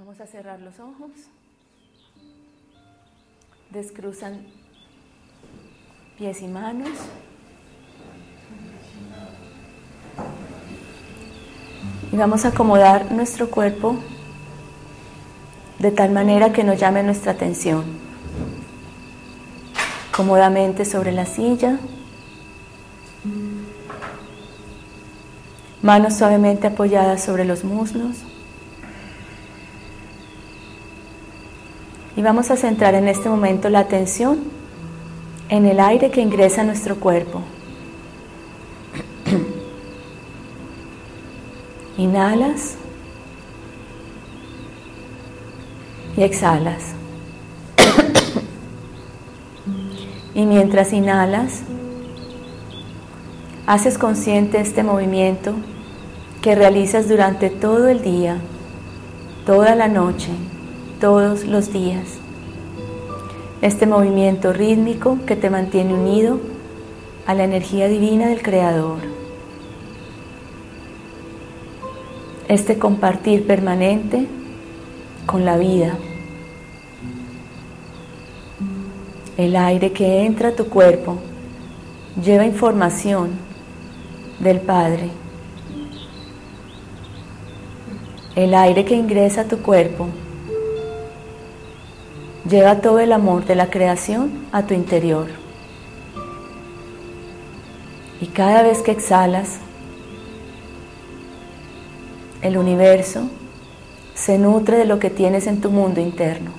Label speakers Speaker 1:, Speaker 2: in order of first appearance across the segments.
Speaker 1: Vamos a cerrar los ojos. Descruzan pies y manos. Y vamos a acomodar nuestro cuerpo de tal manera que nos llame nuestra atención. Cómodamente sobre la silla. Manos suavemente apoyadas sobre los muslos. Y vamos a centrar en este momento la atención en el aire que ingresa a nuestro cuerpo. Inhalas y exhalas. y mientras inhalas, haces consciente este movimiento que realizas durante todo el día, toda la noche, todos los días. Este movimiento rítmico que te mantiene unido a la energía divina del Creador. Este compartir permanente con la vida. El aire que entra a tu cuerpo lleva información del Padre. El aire que ingresa a tu cuerpo lleva todo el amor de la creación a tu interior. Y cada vez que exhalas, el universo se nutre de lo que tienes en tu mundo interno.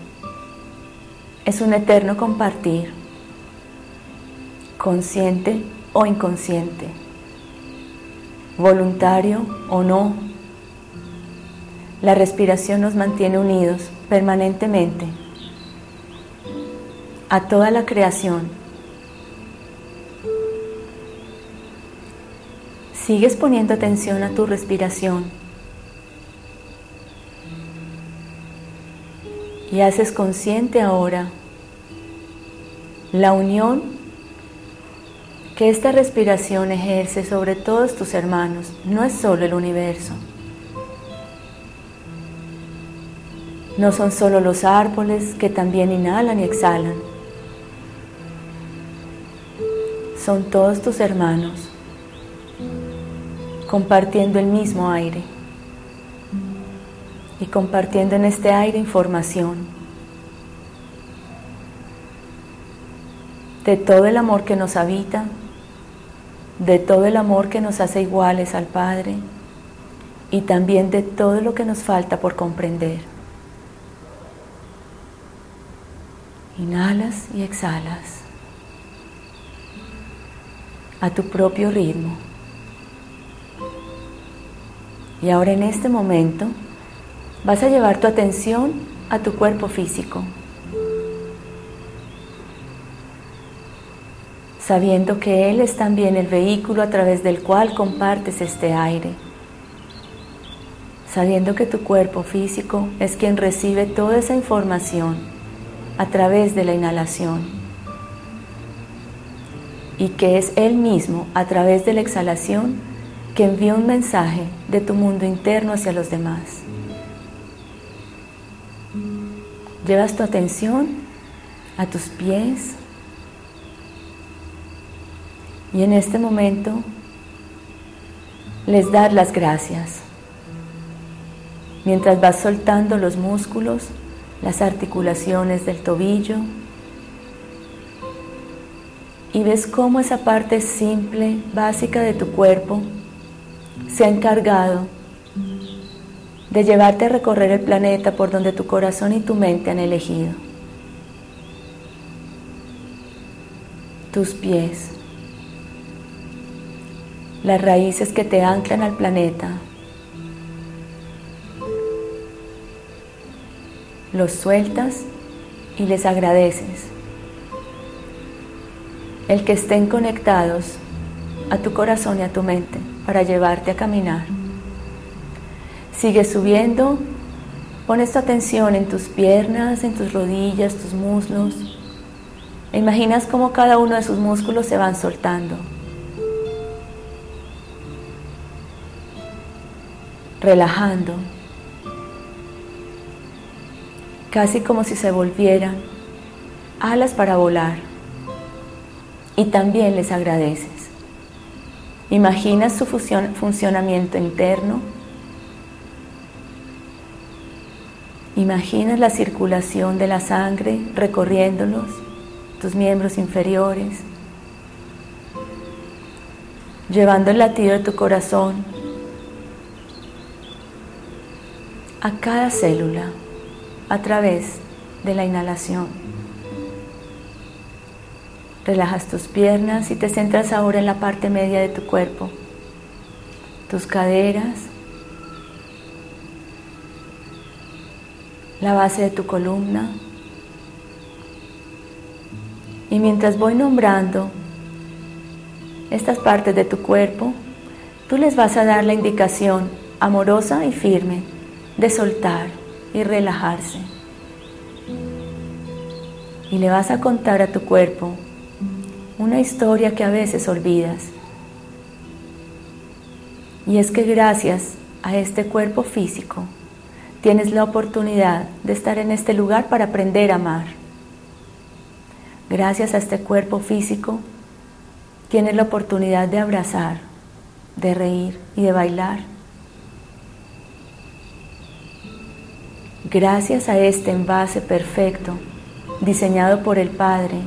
Speaker 1: Es un eterno compartir, consciente o inconsciente, voluntario o no. La respiración nos mantiene unidos permanentemente a toda la creación. Sigues poniendo atención a tu respiración y haces consciente ahora la unión que esta respiración ejerce sobre todos tus hermanos. No es solo el universo. No son solo los árboles que también inhalan y exhalan. Son todos tus hermanos compartiendo el mismo aire y compartiendo en este aire información de todo el amor que nos habita, de todo el amor que nos hace iguales al Padre y también de todo lo que nos falta por comprender. Inhalas y exhalas a tu propio ritmo. Y ahora en este momento, Vas a llevar tu atención a tu cuerpo físico, sabiendo que Él es también el vehículo a través del cual compartes este aire, sabiendo que tu cuerpo físico es quien recibe toda esa información a través de la inhalación y que es Él mismo a través de la exhalación que envía un mensaje de tu mundo interno hacia los demás. Llevas tu atención a tus pies y en este momento les das las gracias. Mientras vas soltando los músculos, las articulaciones del tobillo y ves cómo esa parte simple, básica de tu cuerpo se ha encargado de llevarte a recorrer el planeta por donde tu corazón y tu mente han elegido. Tus pies, las raíces que te anclan al planeta, los sueltas y les agradeces. El que estén conectados a tu corazón y a tu mente para llevarte a caminar. Sigue subiendo. Pones tu atención en tus piernas, en tus rodillas, tus muslos. E imaginas cómo cada uno de sus músculos se van soltando. Relajando. casi como si se volvieran alas para volar. Y también les agradeces. Imaginas su funcionamiento interno. Imaginas la circulación de la sangre recorriéndolos, tus miembros inferiores, llevando el latido de tu corazón a cada célula a través de la inhalación. Relajas tus piernas y te centras ahora en la parte media de tu cuerpo, tus caderas, la base de tu columna. Y mientras voy nombrando estas partes de tu cuerpo, tú les vas a dar la indicación amorosa y firme de soltar y relajarse. Y le vas a contar a tu cuerpo una historia que a veces olvidas. Y es que gracias a este cuerpo físico tienes la oportunidad de estar en este lugar para aprender a amar. Gracias a este cuerpo físico tienes la oportunidad de abrazar, de reír y de bailar. Gracias a este envase perfecto, diseñado por el Padre,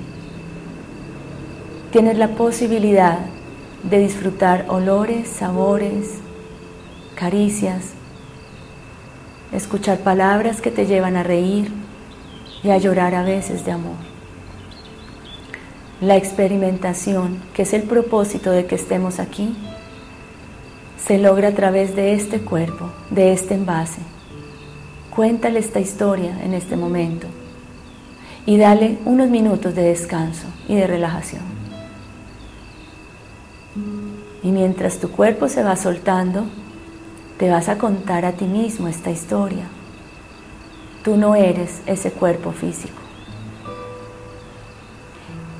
Speaker 1: tienes la posibilidad de disfrutar olores, sabores, caricias, escuchar palabras que te llevan a reír y a llorar a veces de amor. La experimentación, que es el propósito de que estemos aquí, se logra a través de este cuerpo, de este envase Cuéntale esta historia en este momento y dale unos minutos de descanso y de relajación. Y mientras tu cuerpo se va soltando, te vas a contar a ti mismo esta historia. Tú no eres ese cuerpo físico.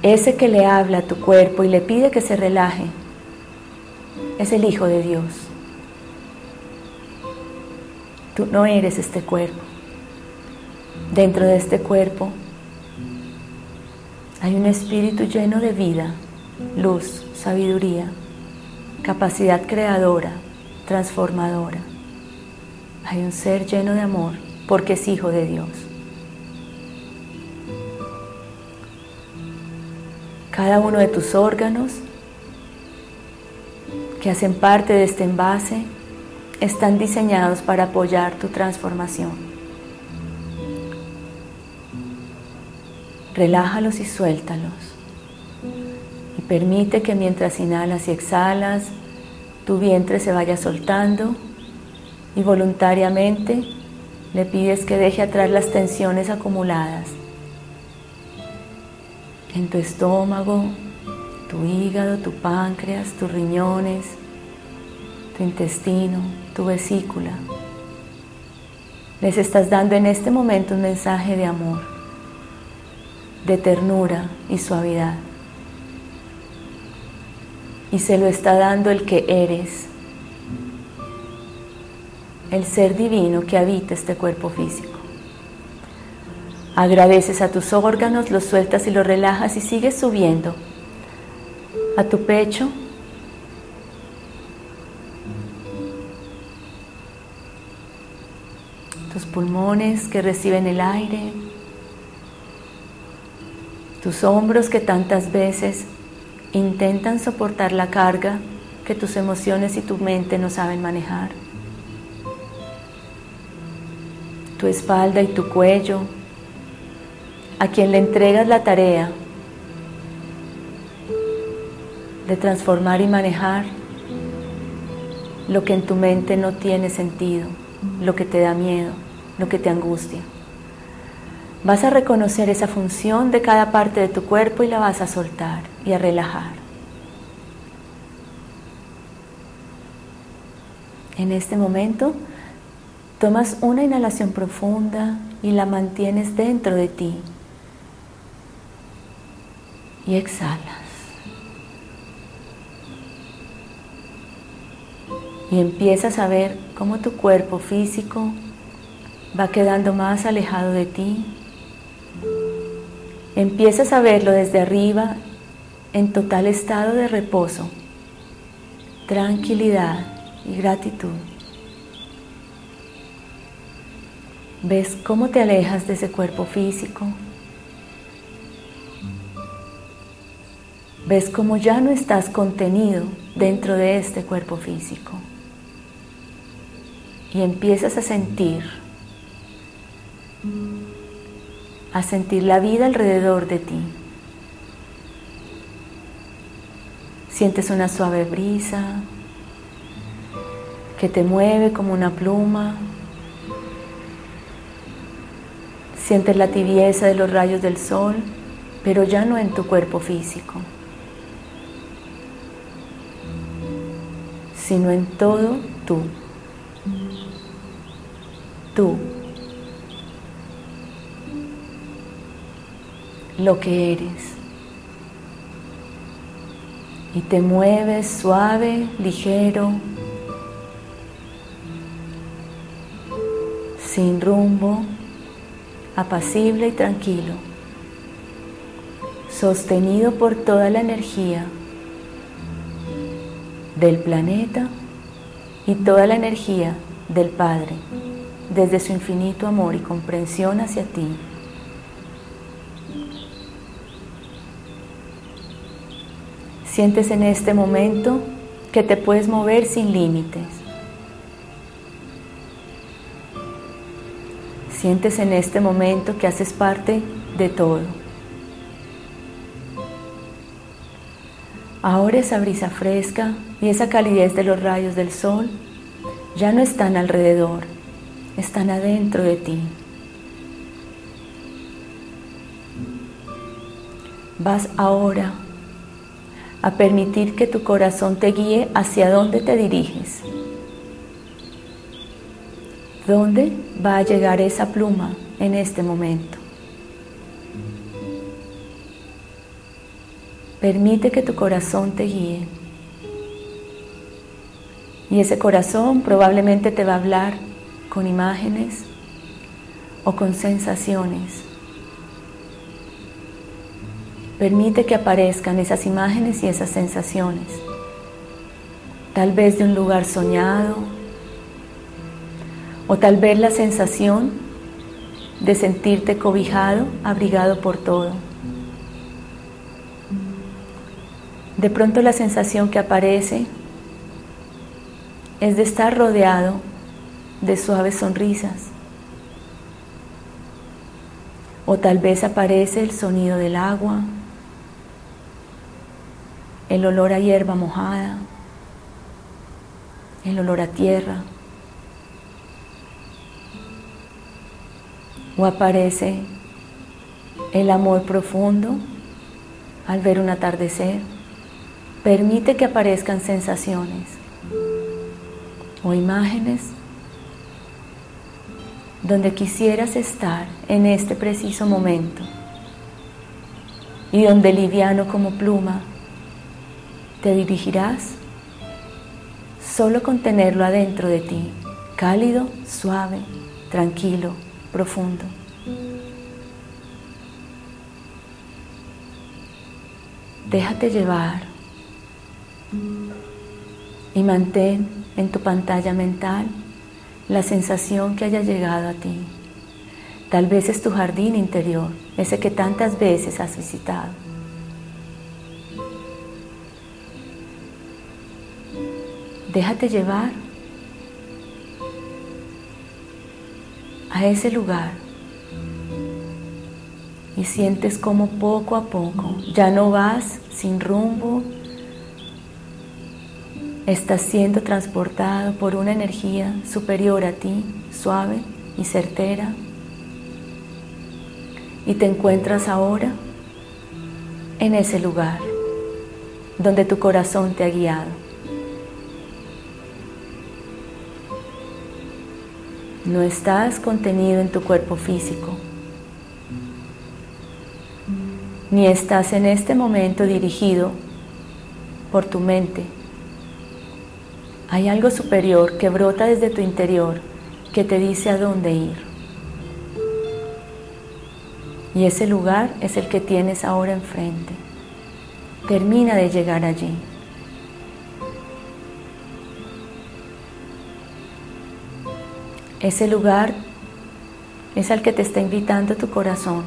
Speaker 1: Ese que le habla a tu cuerpo y le pide que se relaje es el Hijo de Dios. Tú no eres este cuerpo. Dentro de este cuerpo hay un espíritu lleno de vida, luz, sabiduría, capacidad creadora, transformadora. Hay un ser lleno de amor porque es hijo de Dios. Cada uno de tus órganos que hacen parte de este envase están diseñados para apoyar tu transformación. Relájalos y suéltalos. Permite que mientras inhalas y exhalas, tu vientre se vaya soltando y voluntariamente le pides que deje atrás las tensiones acumuladas en tu estómago, tu hígado, tu páncreas, tus riñones, tu intestino, tu vesícula. Les estás dando en este momento un mensaje de amor, de ternura y suavidad. Y se lo está dando el que eres, el ser divino que habita este cuerpo físico. Agradeces a tus órganos, los sueltas y los relajas y sigues subiendo a tu pecho, tus pulmones que reciben el aire, tus hombros que tantas veces intentan soportar la carga que tus emociones y tu mente no saben manejar, tu espalda y tu cuello, a quien le entregas la tarea de transformar y manejar lo que en tu mente no tiene sentido, lo que te da miedo lo que te angustia. Vas a reconocer esa función de cada parte de tu cuerpo y la vas a soltar y a relajar. En este momento tomas una inhalación profunda y la mantienes dentro de ti. Y exhalas. Y empiezas a ver cómo tu cuerpo físico va quedando más alejado de ti. Empiezas a verlo desde arriba en total estado de reposo, tranquilidad y gratitud. Ves cómo te alejas de ese cuerpo físico. Ves cómo ya no estás contenido dentro de este cuerpo físico. Y empiezas a sentir, a sentir la vida alrededor de ti. Sientes una suave brisa que te mueve como una pluma. Sientes la tibieza de los rayos del sol, pero ya no en tu cuerpo físico. sino en todo tú. Tú. Lo que eres. Y te mueves suave, ligero, sin rumbo, apacible y tranquilo, sostenido por toda la energía del planeta y toda la energía del Padre desde su infinito amor y comprensión hacia ti. Sientes en este momento que te puedes mover sin límites. Sientes en este momento que haces parte de todo. Ahora esa brisa fresca y esa calidez de los rayos del sol ya no están alrededor, están adentro de ti. Vas ahora a permitir que tu corazón te guíe hacia dónde te diriges. ¿Dónde va a llegar esa pluma en este momento? Permite que tu corazón te guíe. Y ese corazón probablemente te va a hablar con imágenes o con sensaciones. Permite que aparezcan esas imágenes y esas sensaciones. Tal vez de un lugar soñado o tal vez la sensación de sentirte cobijado, abrigado por todo. De pronto la sensación que aparece es de estar rodeado de suaves sonrisas. O tal vez aparece el sonido del agua, el olor a hierba mojada, el olor a tierra. O aparece el amor profundo al ver un atardecer. Permite que aparezcan sensaciones o imágenes donde quisieras estar en este preciso momento y donde liviano como pluma te dirigirás solo con tenerlo adentro de ti, cálido, suave, tranquilo, profundo. Déjate llevar y mantén en tu pantalla mental la sensación que haya llegado a ti. Tal vez es tu jardín interior, ese que tantas veces has visitado. Déjate llevar a ese lugar y sientes como poco a poco ya no vas sin rumbo, Estás siendo transportado por una energía superior a ti, suave y certera. Y te encuentras ahora en ese lugar donde tu corazón te ha guiado. No estás contenido en tu cuerpo físico. Ni estás en este momento dirigido por tu mente. Hay algo superior que brota desde tu interior que te dice a dónde ir. Y ese lugar es el que tienes ahora enfrente. Termina de llegar allí. Ese lugar es al que te está invitando tu corazón.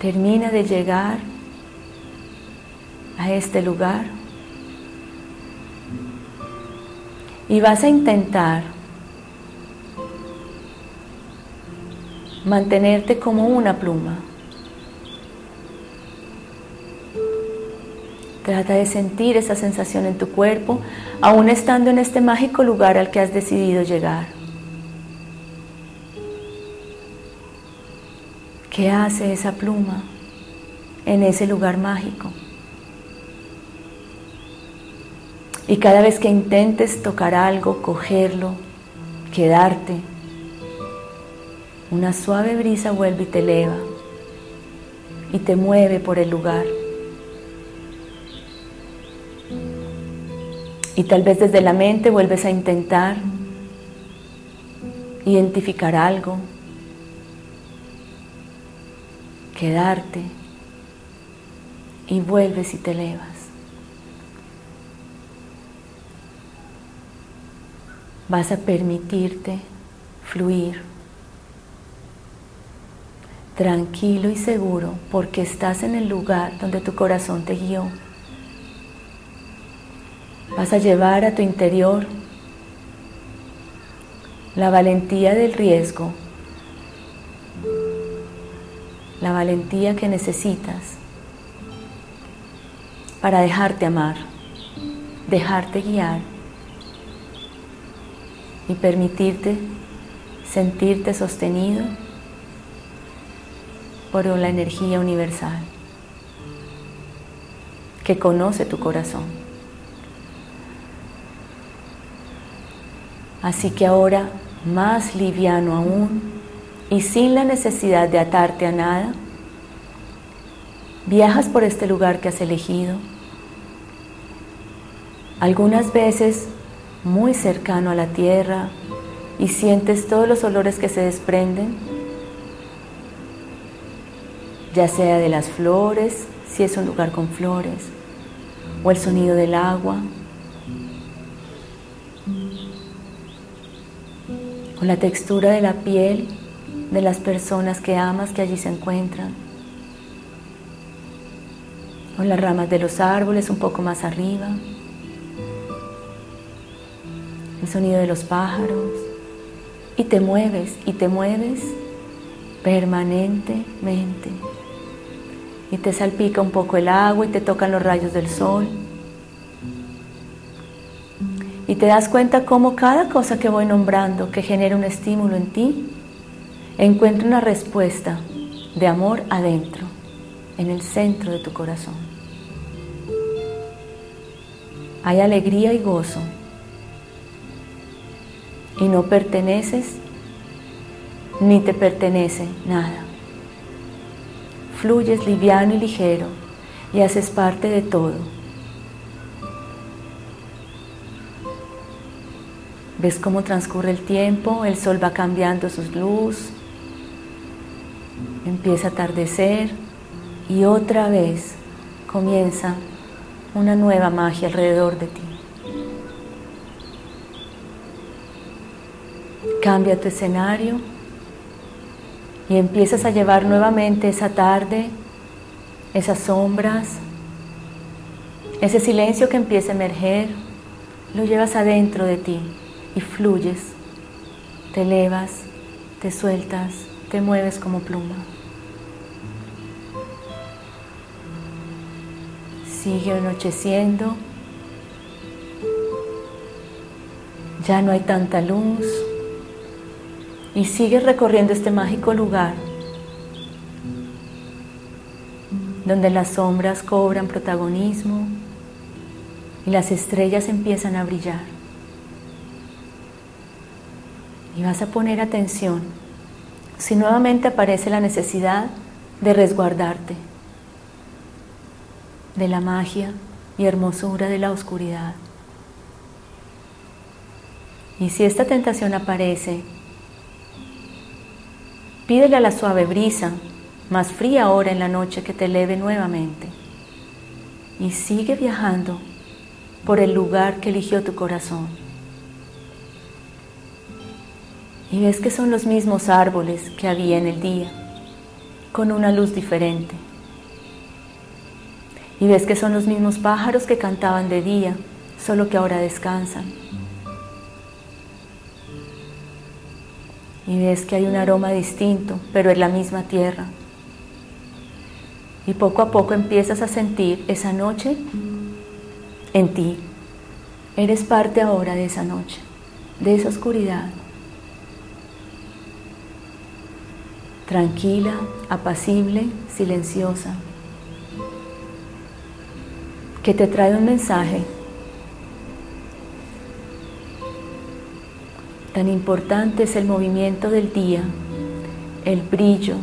Speaker 1: Termina de llegar a este lugar y vas a intentar mantenerte como una pluma. Trata de sentir esa sensación en tu cuerpo, aún estando en este mágico lugar al que has decidido llegar. ¿Qué hace esa pluma en ese lugar mágico? Y cada vez que intentes tocar algo, cogerlo, quedarte, una suave brisa vuelve y te eleva y te mueve por el lugar. Y tal vez desde la mente vuelves a intentar identificar algo, quedarte y vuelves y te elevas. Vas a permitirte fluir tranquilo y seguro porque estás en el lugar donde tu corazón te guió. Vas a llevar a tu interior la valentía del riesgo, la valentía que necesitas para dejarte amar, dejarte guiar y permitirte sentirte sostenido por la energía universal que conoce tu corazón. Así que ahora, más liviano aún y sin la necesidad de atarte a nada, viajas por este lugar que has elegido, algunas veces muy cercano a la tierra y sientes todos los olores que se desprenden ya sea de las flores, si es un lugar con flores, o el sonido del agua, o la textura de la piel de las personas que amas que allí se encuentran, o las ramas de los árboles un poco más arriba, el sonido de los pájaros, y te mueves y te mueves permanentemente. Y te salpica un poco el agua y te tocan los rayos del sol. Te das cuenta cómo cada cosa que voy nombrando que genera un estímulo en ti, encuentra una respuesta de amor adentro, en el centro de tu corazón. Hay alegría y gozo. Y no perteneces ni te pertenece nada fluyes liviano y ligero y haces parte de todo. Ves cómo transcurre el tiempo, el sol va cambiando su luz, empieza a atardecer y otra vez comienza una nueva magia alrededor de ti. Cambia tu escenario y empiezas a llevar nuevamente esa tarde, esas sombras, ese silencio que empieza a emerger, lo llevas adentro de ti y fluyes, te elevas, te sueltas, te mueves como pluma. Sigue anocheciendo, ya no hay tanta luz y sigues recorriendo este mágico lugar donde las sombras cobran protagonismo y las estrellas empiezan a brillar. Y vas a poner atención si nuevamente aparece la necesidad de resguardarte de la magia y hermosura de la oscuridad. Y si esta tentación aparece, Pídele a la suave brisa, más fría ahora en la noche, que te eleve nuevamente. Y sigue viajando por el lugar que eligió tu corazón. Y ves que son los mismos árboles que había en el día, con una luz diferente. Y ves que son los mismos pájaros que cantaban de día, solo que ahora descansan. y ves que hay un aroma distinto, pero es la misma tierra. Y poco a poco empiezas a sentir esa noche en ti. Eres parte ahora de esa noche, de esa oscuridad. Tranquila, apacible, silenciosa, que te trae un mensaje Tan importante es el movimiento del día, el brillo,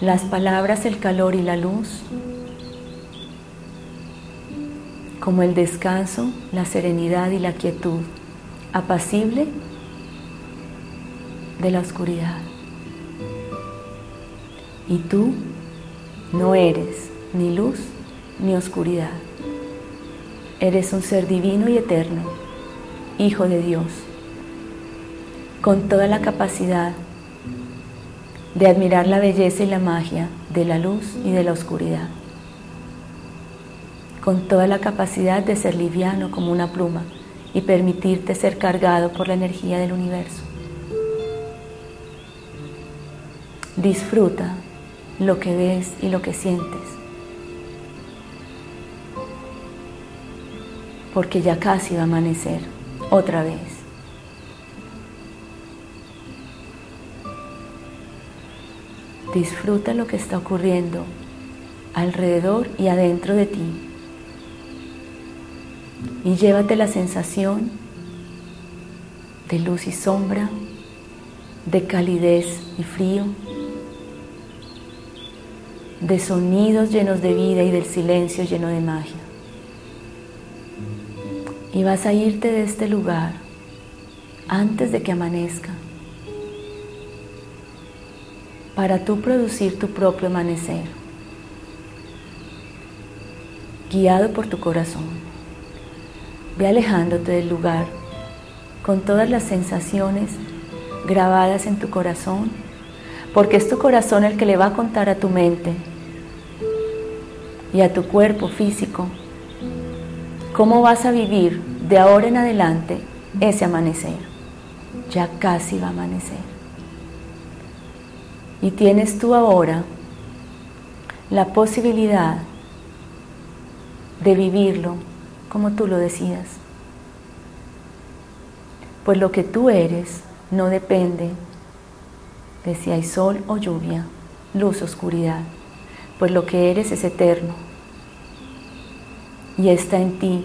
Speaker 1: las palabras, el calor y la luz, como el descanso, la serenidad y la quietud, apacible de la oscuridad. Y tú no eres ni luz ni oscuridad. Eres un ser divino y eterno, Hijo de Dios con toda la capacidad de admirar la belleza y la magia de la luz y de la oscuridad, con toda la capacidad de ser liviano como una pluma y permitirte ser cargado por la energía del universo. Disfruta lo que ves y lo que sientes, porque ya casi va a amanecer otra vez. Disfruta lo que está ocurriendo alrededor y adentro de ti. Y llévate la sensación de luz y sombra, de calidez y frío, de sonidos llenos de vida y del silencio lleno de magia. Y vas a irte de este lugar antes de que amanezca para tú producir tu propio amanecer, guiado por tu corazón. Ve alejándote del lugar con todas las sensaciones grabadas en tu corazón, porque es tu corazón el que le va a contar a tu mente y a tu cuerpo físico cómo vas a vivir de ahora en adelante ese amanecer. Ya casi va a amanecer. Y tienes tú ahora la posibilidad de vivirlo como tú lo decidas. Pues lo que tú eres no depende de si hay sol o lluvia, luz o oscuridad, pues lo que eres es eterno. Y está en ti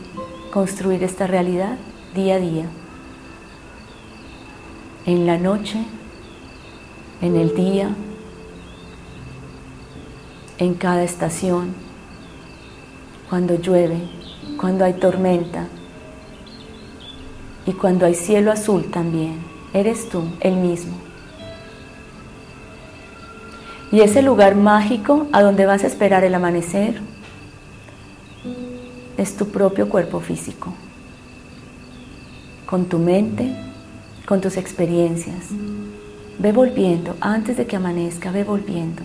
Speaker 1: construir esta realidad día a día. En la noche, en el día, en cada estación, cuando llueve, cuando hay tormenta y cuando hay cielo azul también. Eres tú el mismo. Y ese lugar mágico a donde vas a esperar el amanecer es tu propio cuerpo físico, con tu mente, con tus experiencias. Ve volviendo, antes de que amanezca, ve volviendo.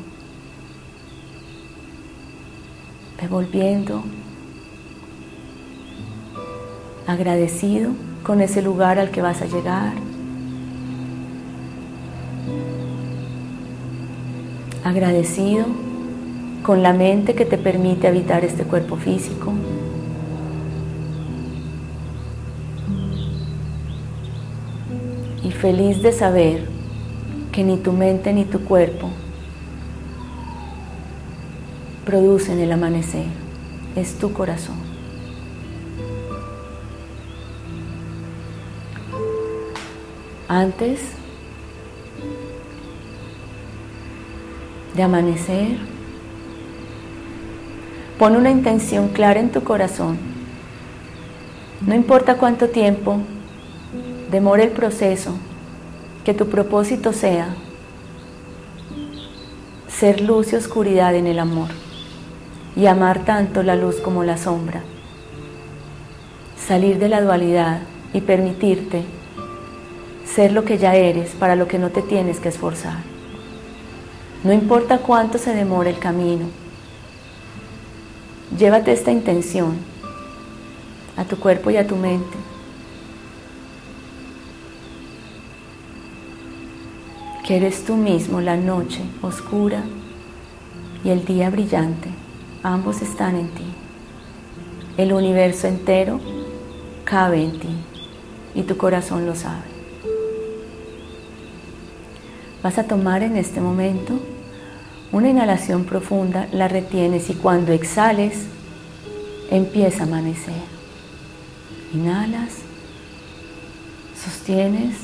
Speaker 1: volviendo agradecido con ese lugar al que vas a llegar. Agradecido con la mente que te permite habitar este cuerpo físico. Y feliz de saber que ni tu mente ni tu cuerpo producen el amanecer, es tu corazón. Antes de amanecer, pon una intención clara en tu corazón. No importa cuánto tiempo demore el proceso, que tu propósito sea ser luz y oscuridad en el amor y amar tanto la luz como la sombra. Salir de la dualidad y permitirte ser lo que ya eres para lo que no te tienes que esforzar. No importa cuánto se demore el camino, llévate esta intención a tu cuerpo y a tu mente. Que eres tú mismo la noche oscura y el día brillante. Ambos están en ti. El universo entero cabe en ti y tu corazón lo sabe. Vas a tomar en este momento una inhalación profunda, la retienes y cuando exhales empieza a amanecer. Inhalas, sostienes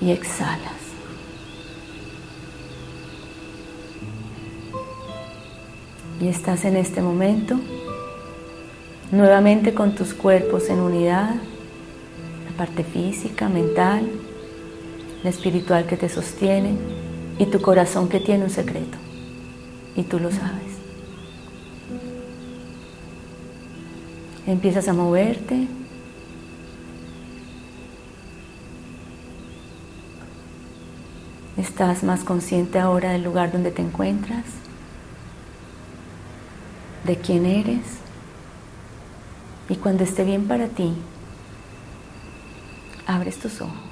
Speaker 1: y exhalas. Y estás en este momento nuevamente con tus cuerpos en unidad, la parte física, mental, la espiritual que te sostiene y tu corazón que tiene un secreto. Y tú lo sabes. Empiezas a moverte. Estás más consciente ahora del lugar donde te encuentras, de quién eres. Y cuando esté bien para ti, abres tus ojos.